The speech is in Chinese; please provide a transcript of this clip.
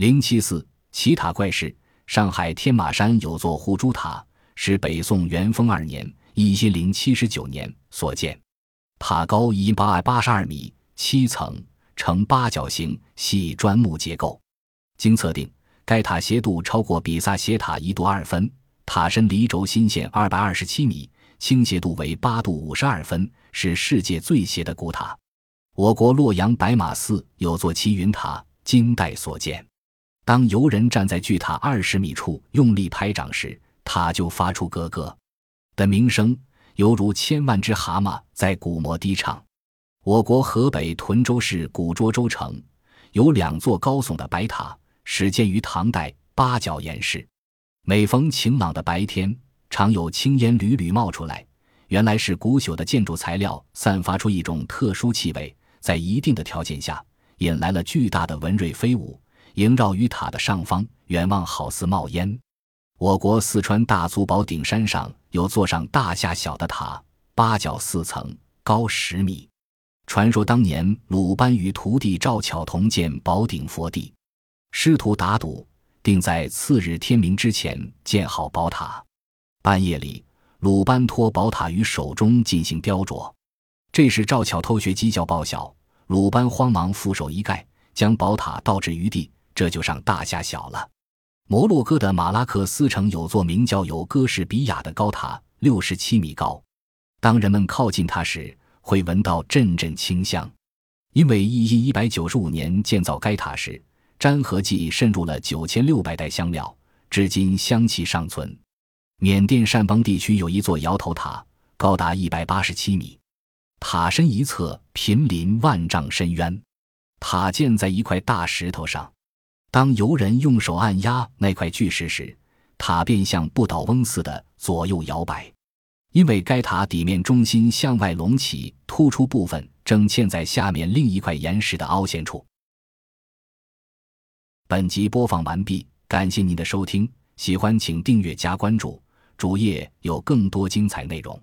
零七四奇塔怪事：上海天马山有座护珠塔，是北宋元丰二年（一零七十九年）所建，塔高一八百八十二米，七层，呈八角形，系砖木结构。经测定，该塔斜度超过比萨斜塔一度二分，塔身离轴心线二百二十七米，倾斜度为八度五十二分，是世界最斜的古塔。我国洛阳白马寺有座七云塔，金代所建。当游人站在巨塔二十米处用力拍掌时，塔就发出咯咯的鸣声，犹如千万只蛤蟆在鼓膜低唱。我国河北屯州市古涿州城有两座高耸的白塔，始建于唐代，八角岩式。每逢晴朗的白天，常有青烟缕缕冒出来，原来是古朽的建筑材料散发出一种特殊气味。在一定的条件下，引来了巨大的文瑞飞舞，萦绕于塔的上方，远望好似冒烟。我国四川大足堡顶山上有座上大下小的塔，八角四层，高十米。传说当年鲁班与徒弟赵巧同建宝顶佛地，师徒打赌，定在次日天明之前建好宝塔。半夜里，鲁班托宝塔于手中进行雕琢。这时赵巧偷学鸡叫报晓，鲁班慌忙俯首一盖，将宝塔倒置于地，这就上大下小了。摩洛哥的马拉克斯城有座名叫有哥士比亚的高塔，六十七米高。当人们靠近它时，会闻到阵阵清香，因为一一一百九十五年建造该塔时，粘合剂渗入了九千六百袋香料，至今香气尚存。缅甸善邦地区有一座摇头塔，高达一百八十七米。塔身一侧濒临万丈深渊，塔建在一块大石头上。当游人用手按压那块巨石时，塔便像不倒翁似的左右摇摆。因为该塔底面中心向外隆起，突出部分正嵌在下面另一块岩石的凹陷处。本集播放完毕，感谢您的收听，喜欢请订阅加关注，主页有更多精彩内容。